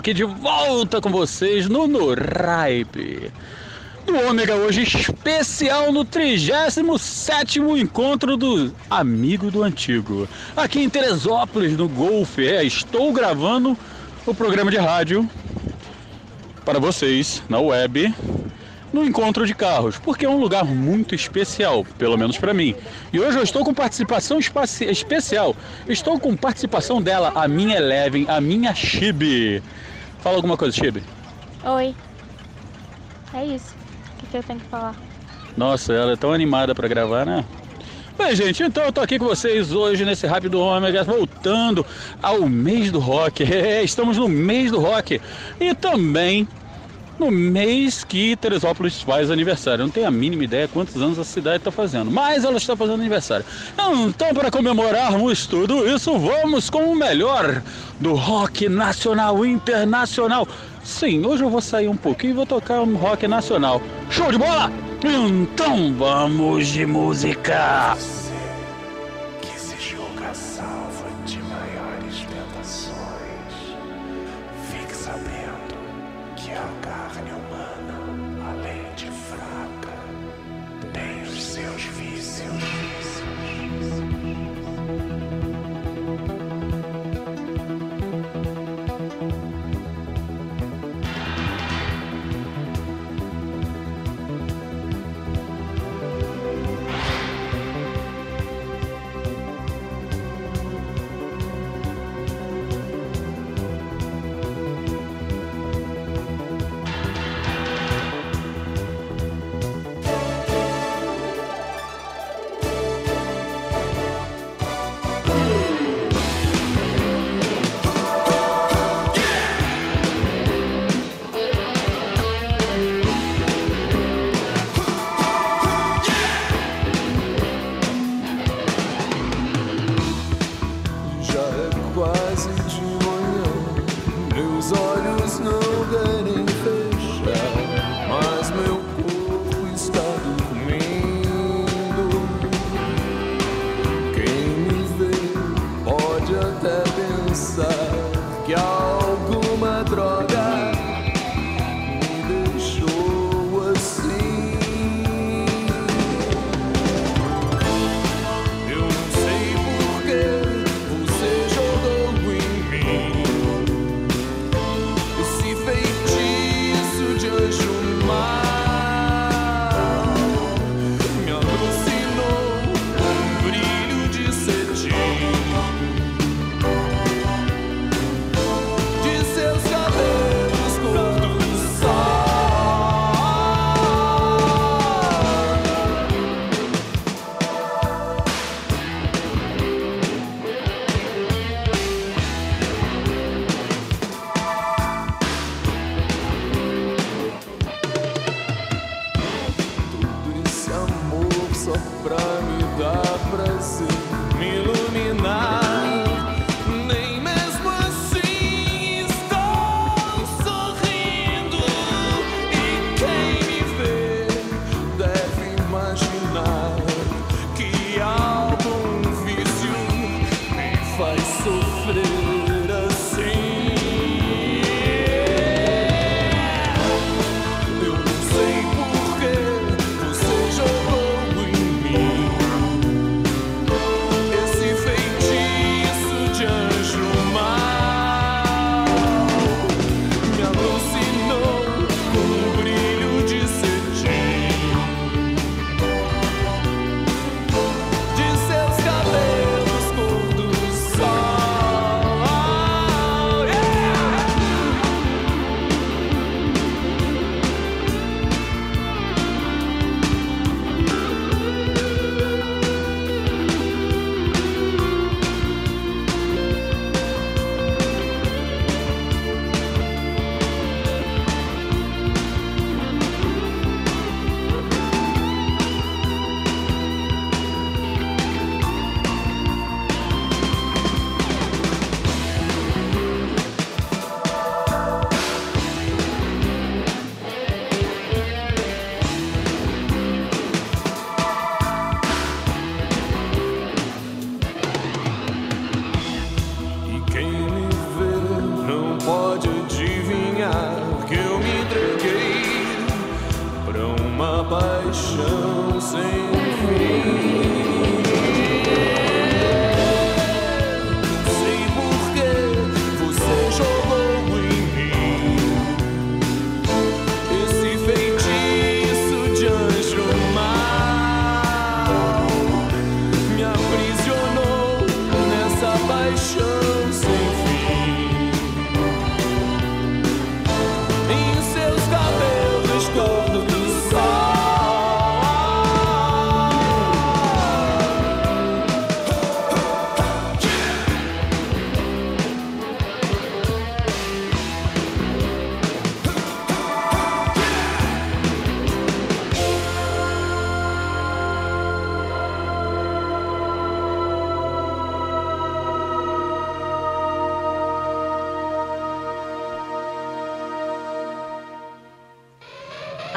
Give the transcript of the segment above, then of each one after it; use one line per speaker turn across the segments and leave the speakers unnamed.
Aqui de volta com vocês no Noripe. Do Ômega hoje, especial no 37º encontro do Amigo do Antigo. Aqui em Teresópolis, no Golfe. É, estou gravando o programa de rádio para vocês na web no encontro de carros, porque é um lugar muito especial, pelo menos para mim. E hoje eu estou com participação especial. Estou com participação dela, a minha Eleven, a minha Chibi. Fala alguma coisa, Chibi.
Oi. É isso. O que, que eu tenho que falar?
Nossa, ela é tão animada para gravar, né? Bem, gente, então eu tô aqui com vocês hoje nesse Rápido Ômega, voltando ao mês do rock. É, estamos no mês do rock. E também no mês que Teresópolis faz aniversário. Eu não tenho a mínima ideia quantos anos a cidade está fazendo, mas ela está fazendo aniversário. Então, para comemorarmos tudo isso, vamos com o melhor do rock nacional e internacional. Sim, hoje eu vou sair um pouquinho e vou tocar um rock nacional. Show de bola? Então vamos de música!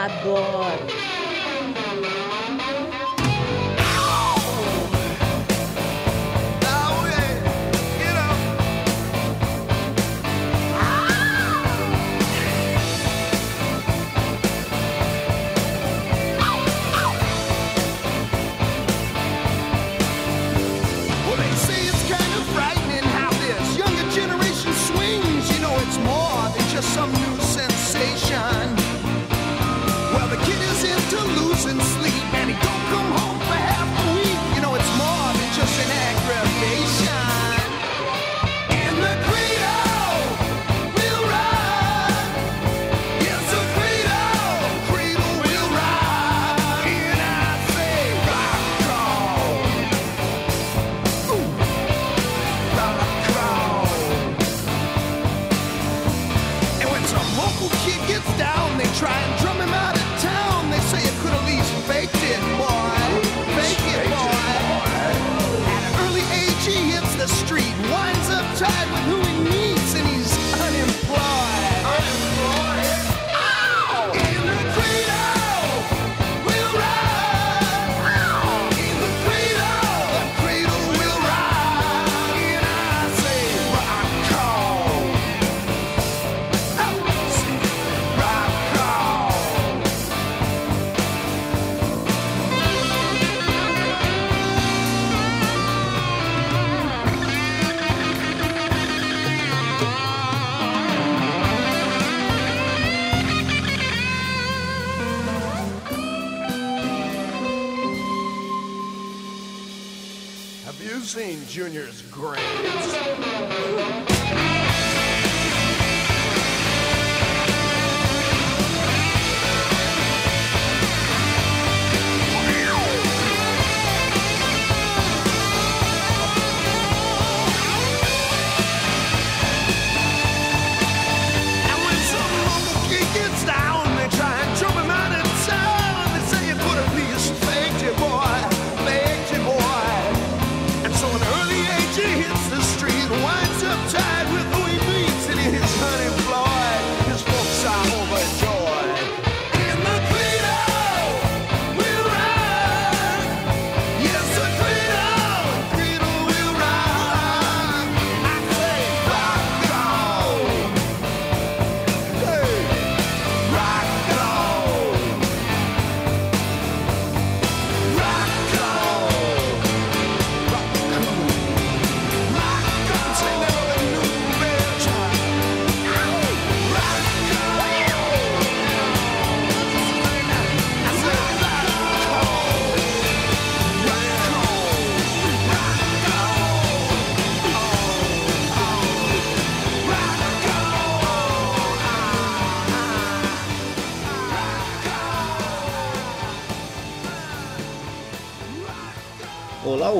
Adoro.
Jr.'s grades.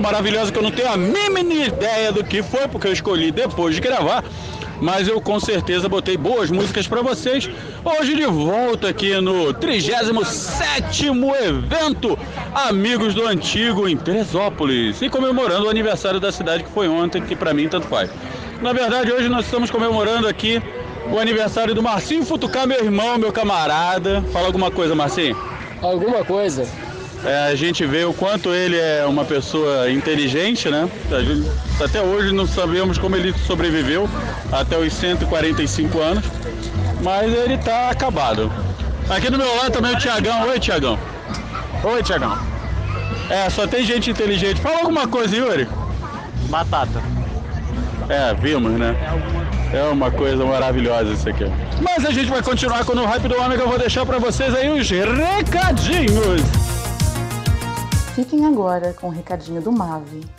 Maravilhosa que eu não tenho a mínima ideia do que foi, porque eu escolhi depois de gravar. Mas eu com certeza botei boas músicas para vocês. Hoje de volta aqui no 37 evento Amigos do Antigo em Teresópolis e comemorando o aniversário da cidade que foi ontem, que para mim tanto faz. Na verdade, hoje nós estamos comemorando aqui o aniversário do Marcinho Futucar, meu irmão, meu camarada. Fala alguma coisa, Marcinho.
Alguma coisa.
É, a gente vê o quanto ele é uma pessoa inteligente, né? Até hoje não sabemos como ele sobreviveu até os 145 anos, mas ele está acabado. Aqui do meu lado também o Tiagão. Oi, Tiagão. Oi, Tiagão. É, só tem gente inteligente. Fala alguma coisa, Yuri.
Batata.
É, vimos, né? É uma coisa maravilhosa isso aqui. Mas a gente vai continuar com o Hype do Ômega. Eu vou deixar para vocês aí os recadinhos.
Fiquem agora com o recadinho do Mave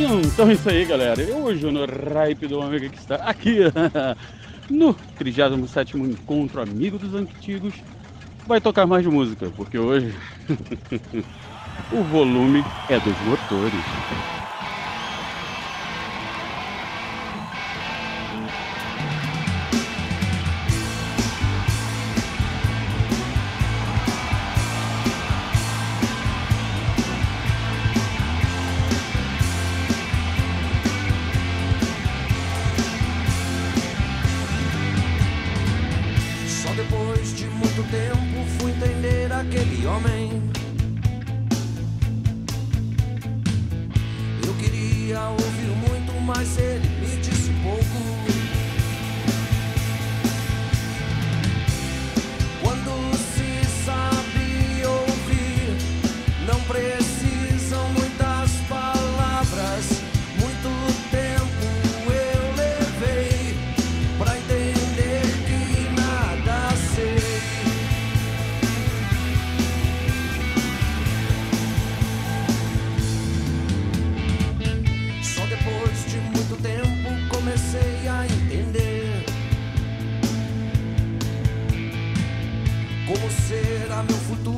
Então é isso aí, galera. Eu hoje no Hype do Ômega que está aqui no 37 Encontro Amigo dos Antigos vai tocar mais música, porque hoje o volume é dos motores.
Meu futuro,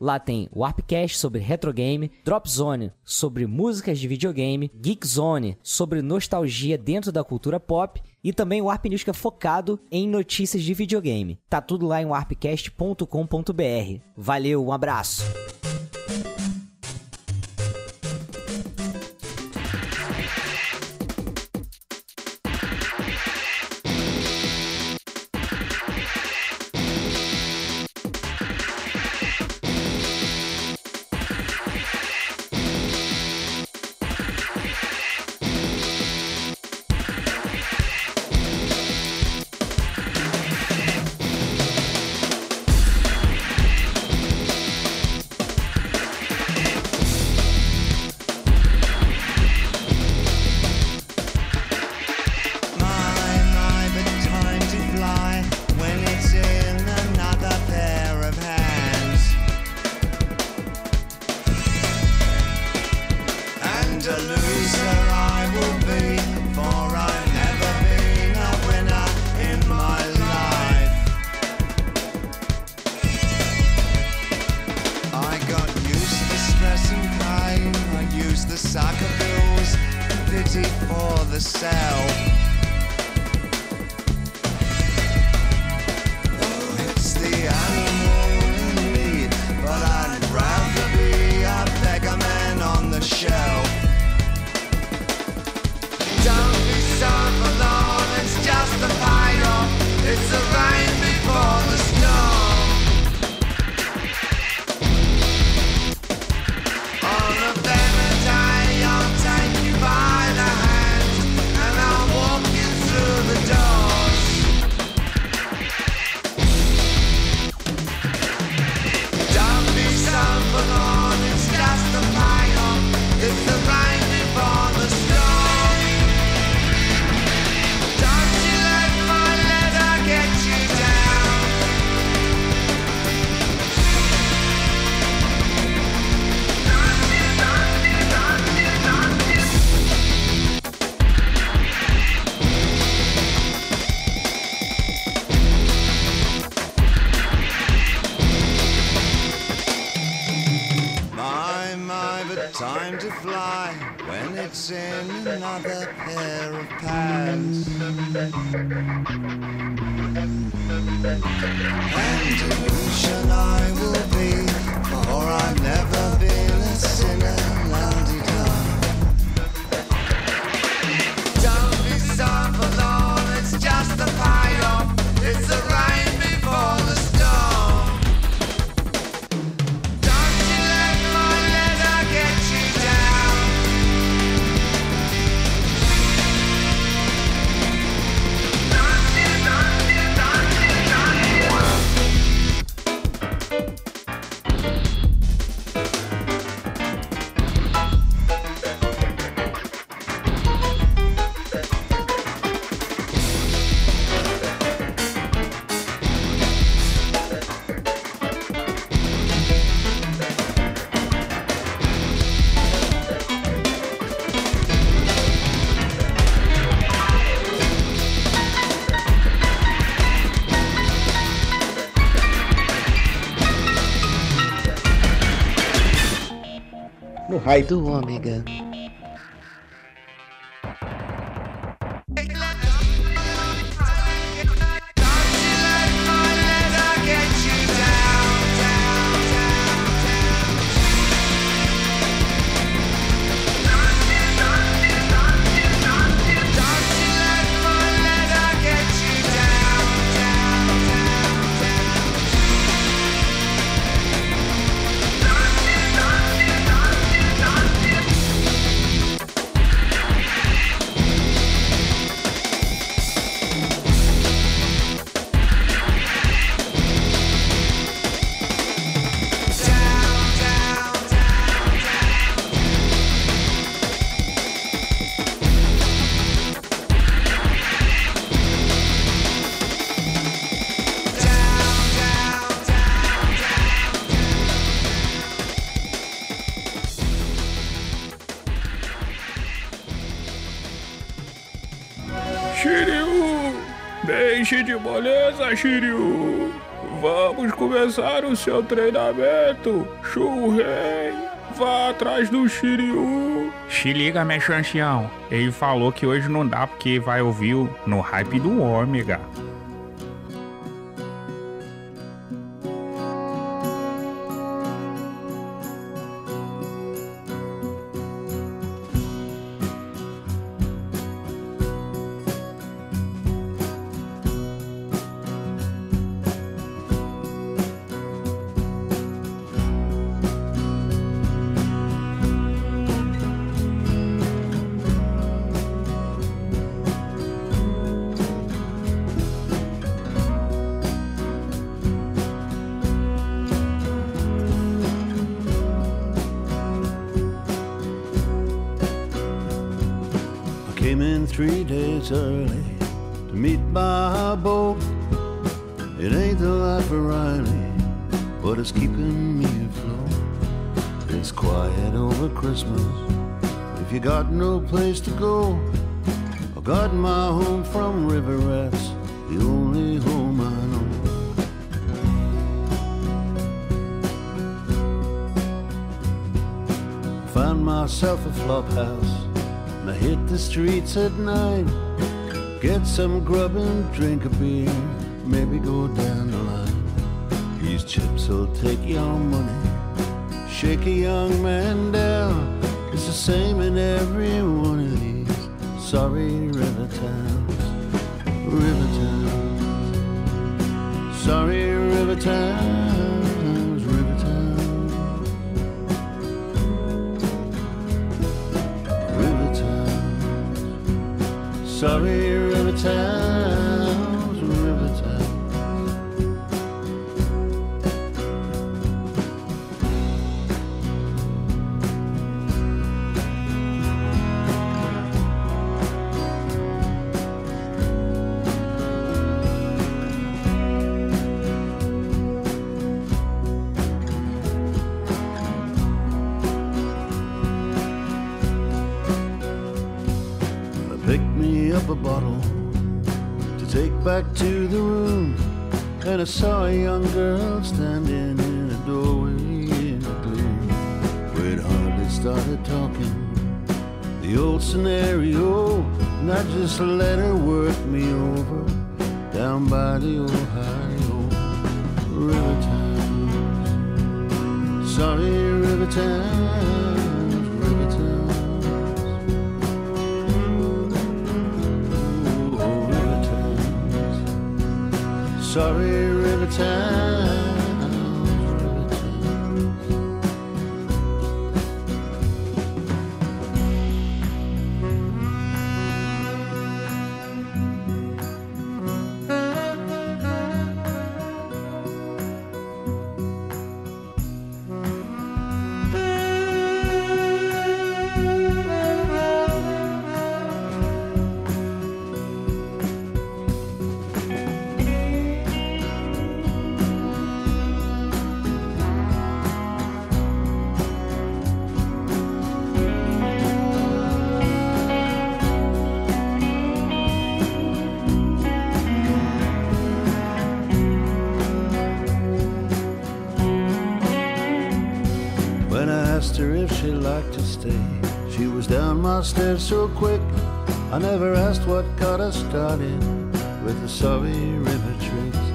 Lá tem Warpcast sobre retrogame, Drop Zone sobre músicas de videogame, Geek Zone sobre nostalgia dentro da cultura pop e também o Warp News que é focado em notícias de videogame. Tá tudo lá em warpcast.com.br. Valeu, um abraço.
Hype
do ômega. Shiryu! Vamos começar o seu treinamento! Shurei! Vá atrás do Shiryu!
Se liga, meu chanchião. Ele falou que hoje não dá porque vai ouvir no hype do Ômega.
Three days early to meet my boat. It ain't the life of Riley, but it's keeping me afloat. It's quiet over Christmas. If you got no place to go, I got my home from River Rats, the only home I know. Found myself a flop house hit the streets at night. Get some grub and drink a beer, maybe go down the line. These chips will take your money, shake a young man down. It's the same in every one of these sorry river towns. River towns. Sorry river towns, we back to the room, and I saw a young girl standing in a doorway in the gloom. We'd hardly started talking, the old scenario, and I just let her work me over down by the Ohio River Town. Sorry, River towns, Sorry, River towns, so quick. I never asked what got us started with the sorry river tricks.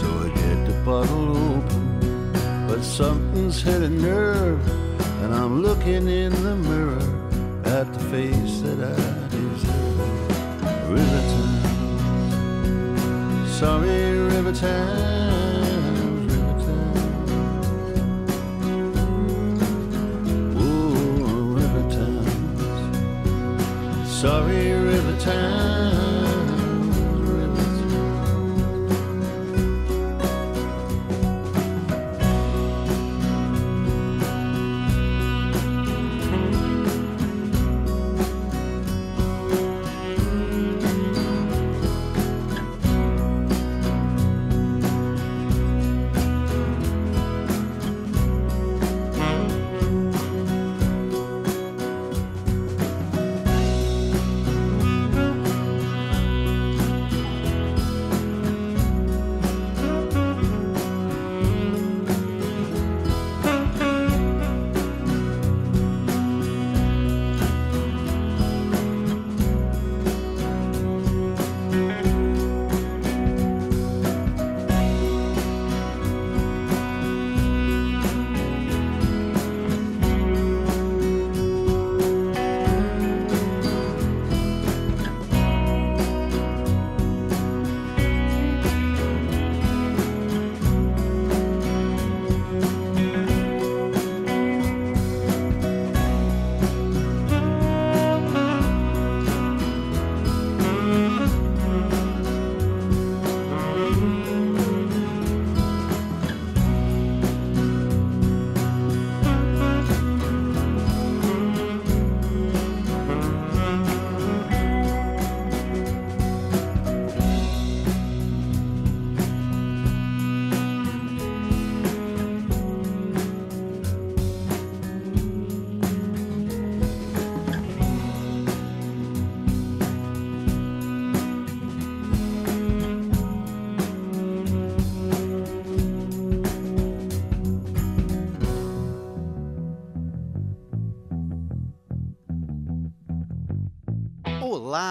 So I get the bottle open, but something's hit a nerve, and I'm looking in the mirror at the face that I deserve. River Thames, sorry River Sorry, River Thames,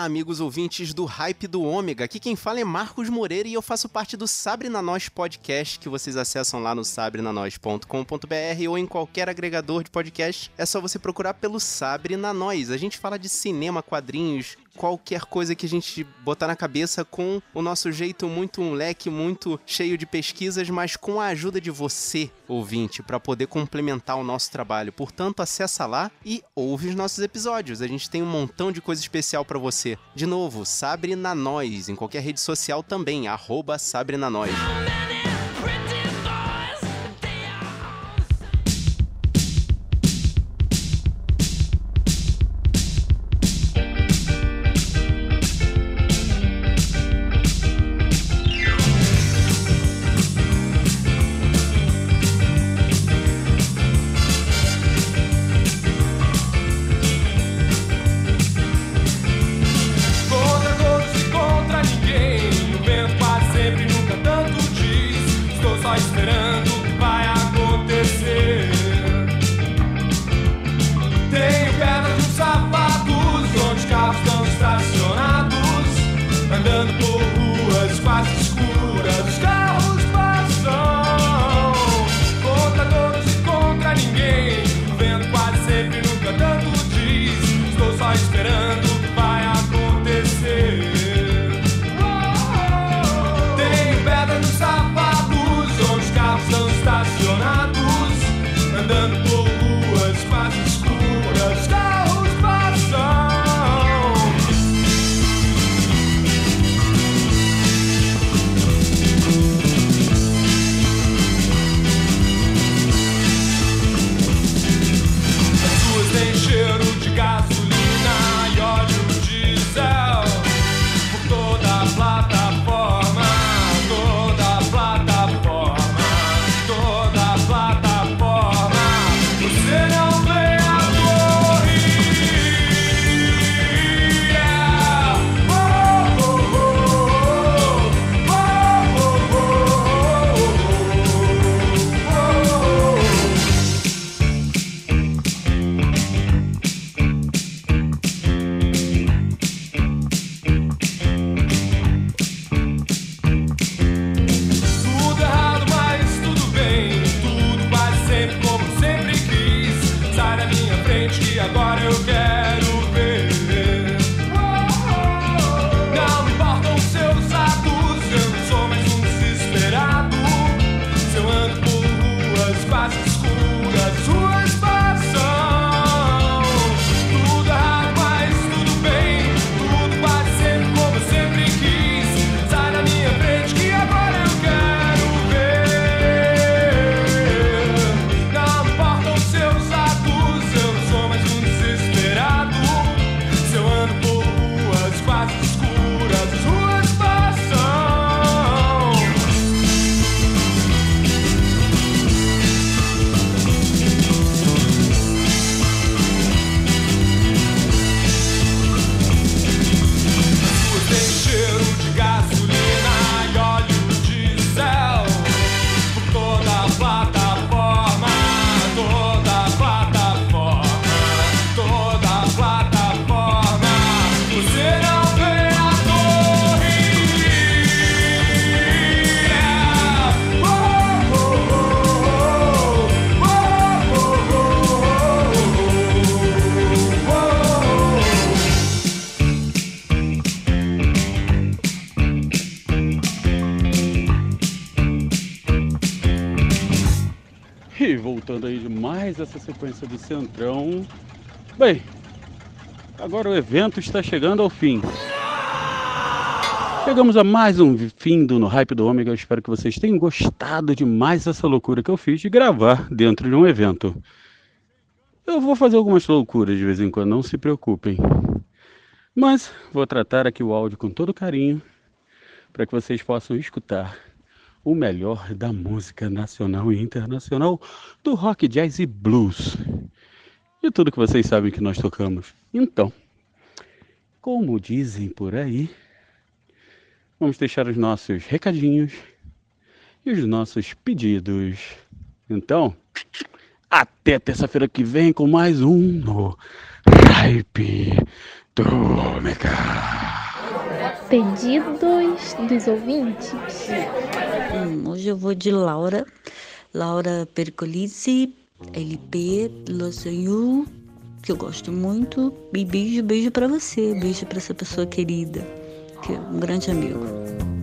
amigos ouvintes do Hype do Ômega. Aqui quem fala é Marcos Moreira e eu faço parte do Sabre na Nós podcast, que vocês acessam lá no sabrenanois.com.br ou em qualquer agregador de podcast. É só você procurar pelo Sabre na Nós. A gente fala de cinema, quadrinhos, qualquer coisa que a gente botar na cabeça com o nosso jeito muito um leque muito cheio de pesquisas, mas com a ajuda de você, ouvinte, para poder complementar o nosso trabalho. Portanto, acessa lá e ouve os nossos episódios. A gente tem um montão de coisa especial para você. De novo, Sabre na Nós, em qualquer rede social também, arroba Sabre na Nós.
Esperando
sequência do Centrão. Bem, agora o evento está chegando ao fim. Chegamos a mais um fim do No Hype do Ômega. Eu espero que vocês tenham gostado de mais essa loucura que eu fiz de gravar dentro de um evento. Eu vou fazer algumas loucuras de vez em quando, não se preocupem. Mas vou tratar aqui o áudio com todo carinho para que vocês possam escutar o melhor da música nacional e internacional, do rock, jazz e blues. E tudo que vocês sabem que nós tocamos. Então, como dizem por aí, vamos deixar os nossos recadinhos e os nossos pedidos. Então, até terça-feira que vem com mais um no Hype do Meca
pedidos dos ouvintes.
Hum, hoje eu vou de Laura, Laura Percolisi, LP, Losanyu, que eu gosto muito. E beijo, beijo para você, beijo para essa pessoa querida, que é um grande amigo.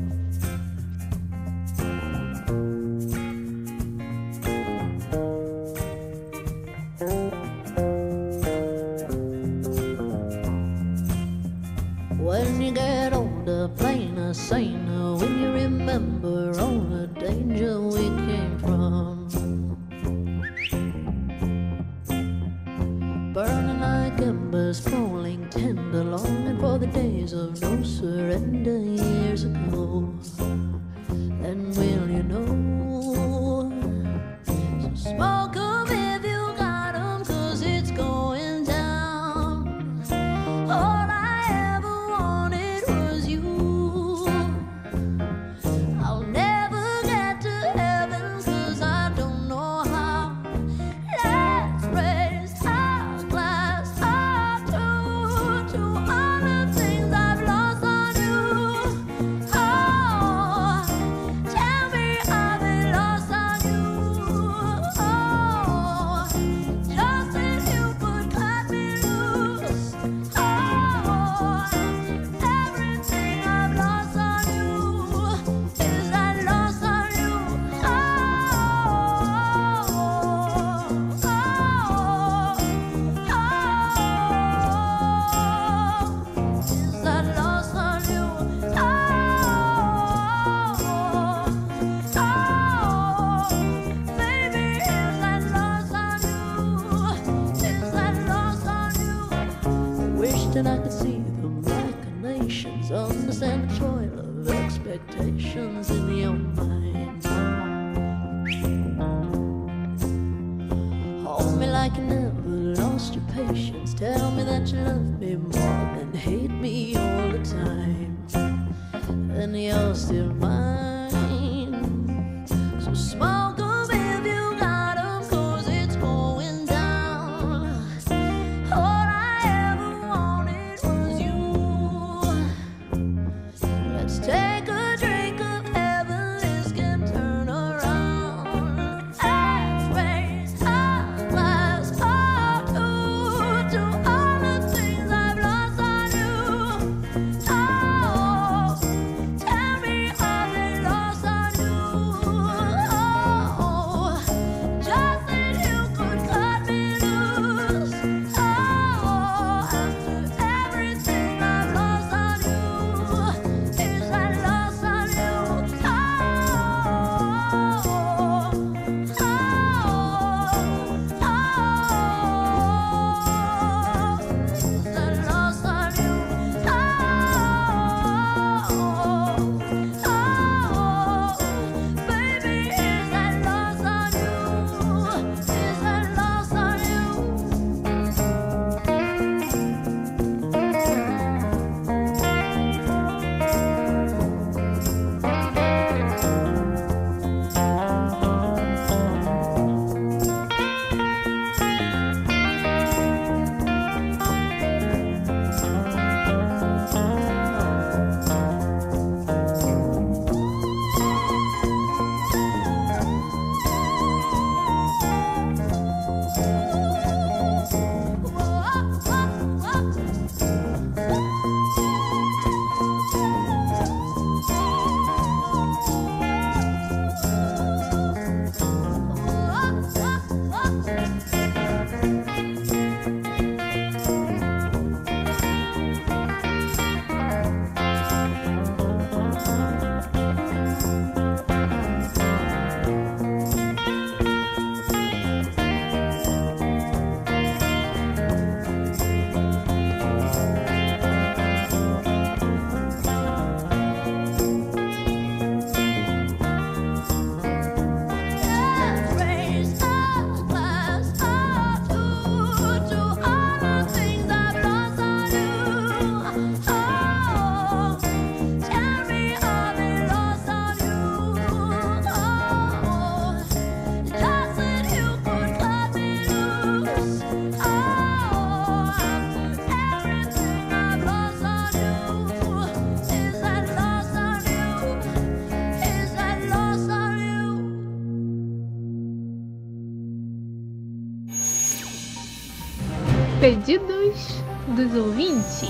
Pedidos dos ouvintes.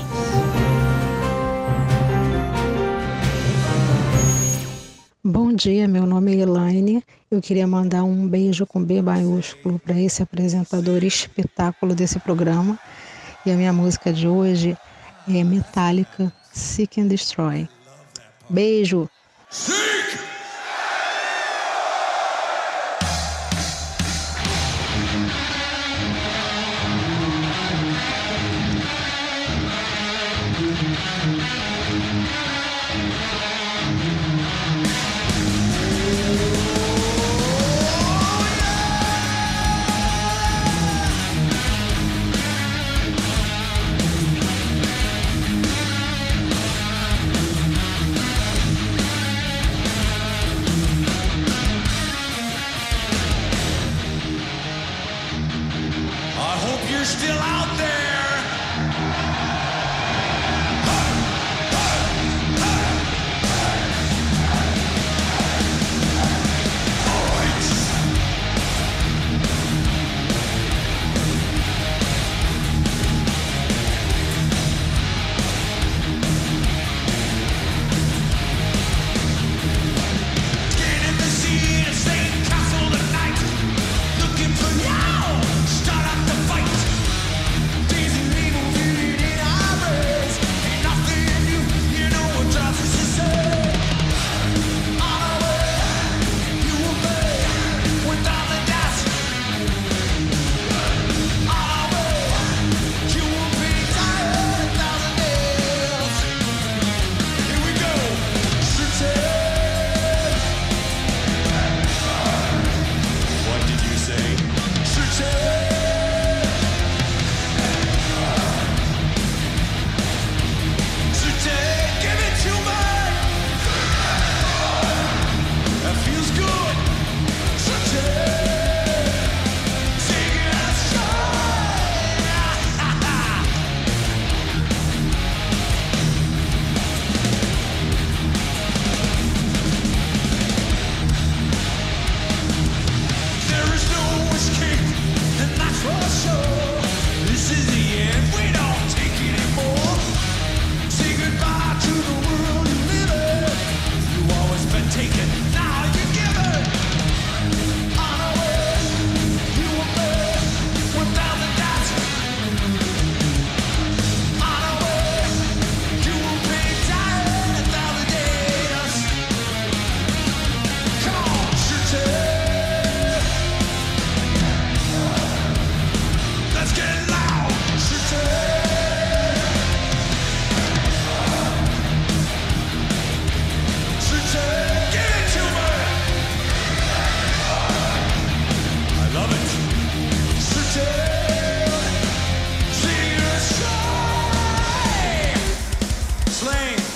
Bom dia, meu nome é Elaine. Eu queria mandar um beijo com B maiúsculo para esse apresentador espetáculo desse programa. E a minha música de hoje é Metallica Seek and Destroy. Beijo!
I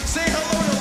Say hello to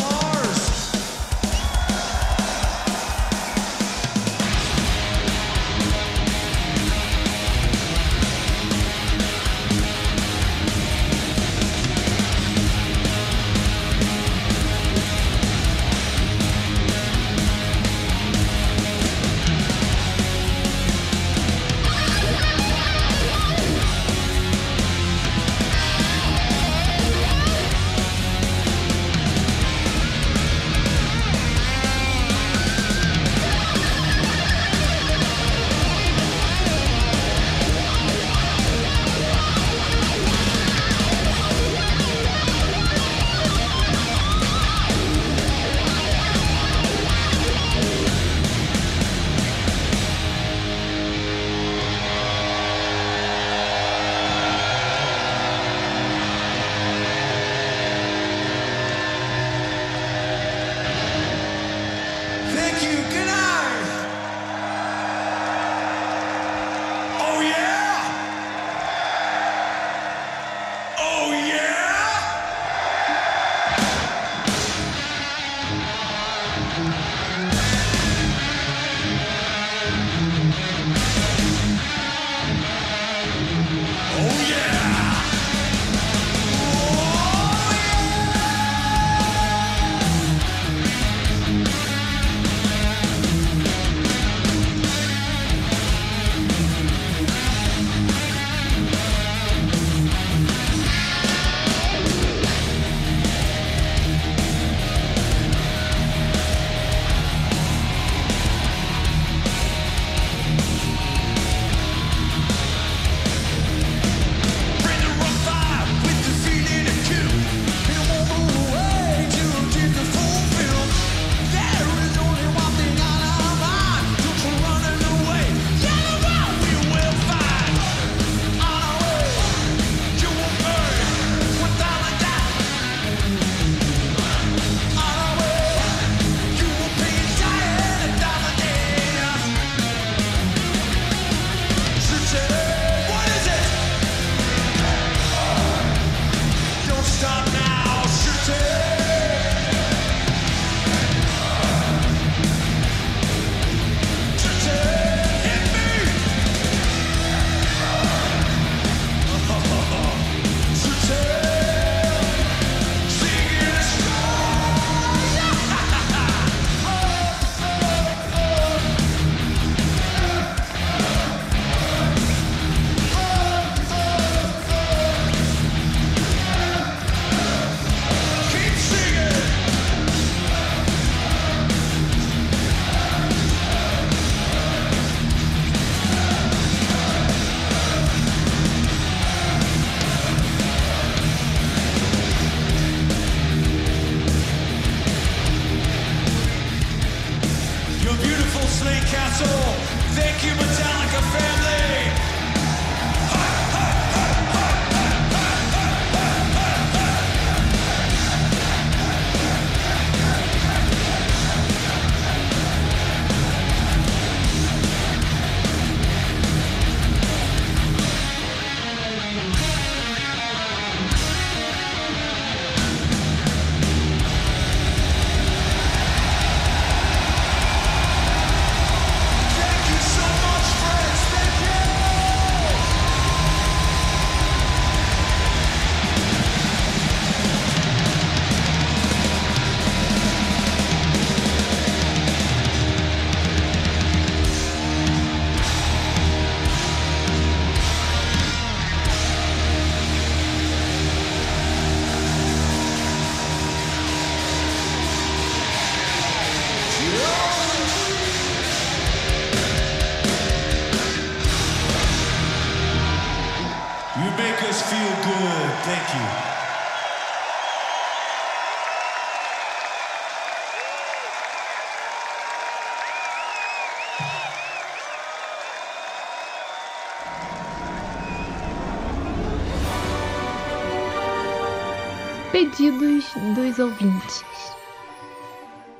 Pedidos dos ouvintes.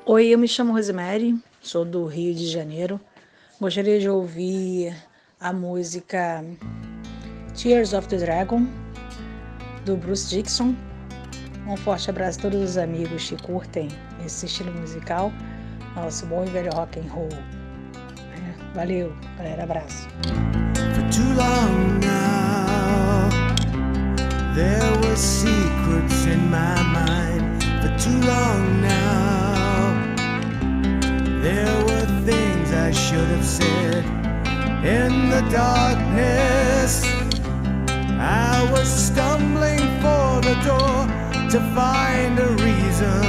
Oi, eu me chamo Rosemary, sou do Rio de Janeiro. Gostaria de ouvir a música Tears of the Dragon, do Bruce Dixon. Um forte abraço a todos os amigos que curtem esse estilo musical, nosso bom e velho rock and roll. É, Valeu, galera, abraço.
There were secrets in my mind. For too long now, there were things I should have said. In the darkness, I was stumbling for the door to find a reason,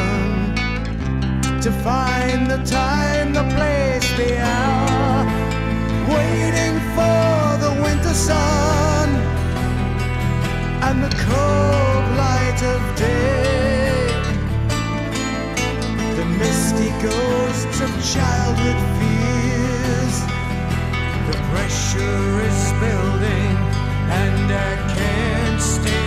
to find the time, the place, the hour, waiting for the winter sun and the cold light of day. The misty ghosts of childhood fears. The pressure is building, and I can't stay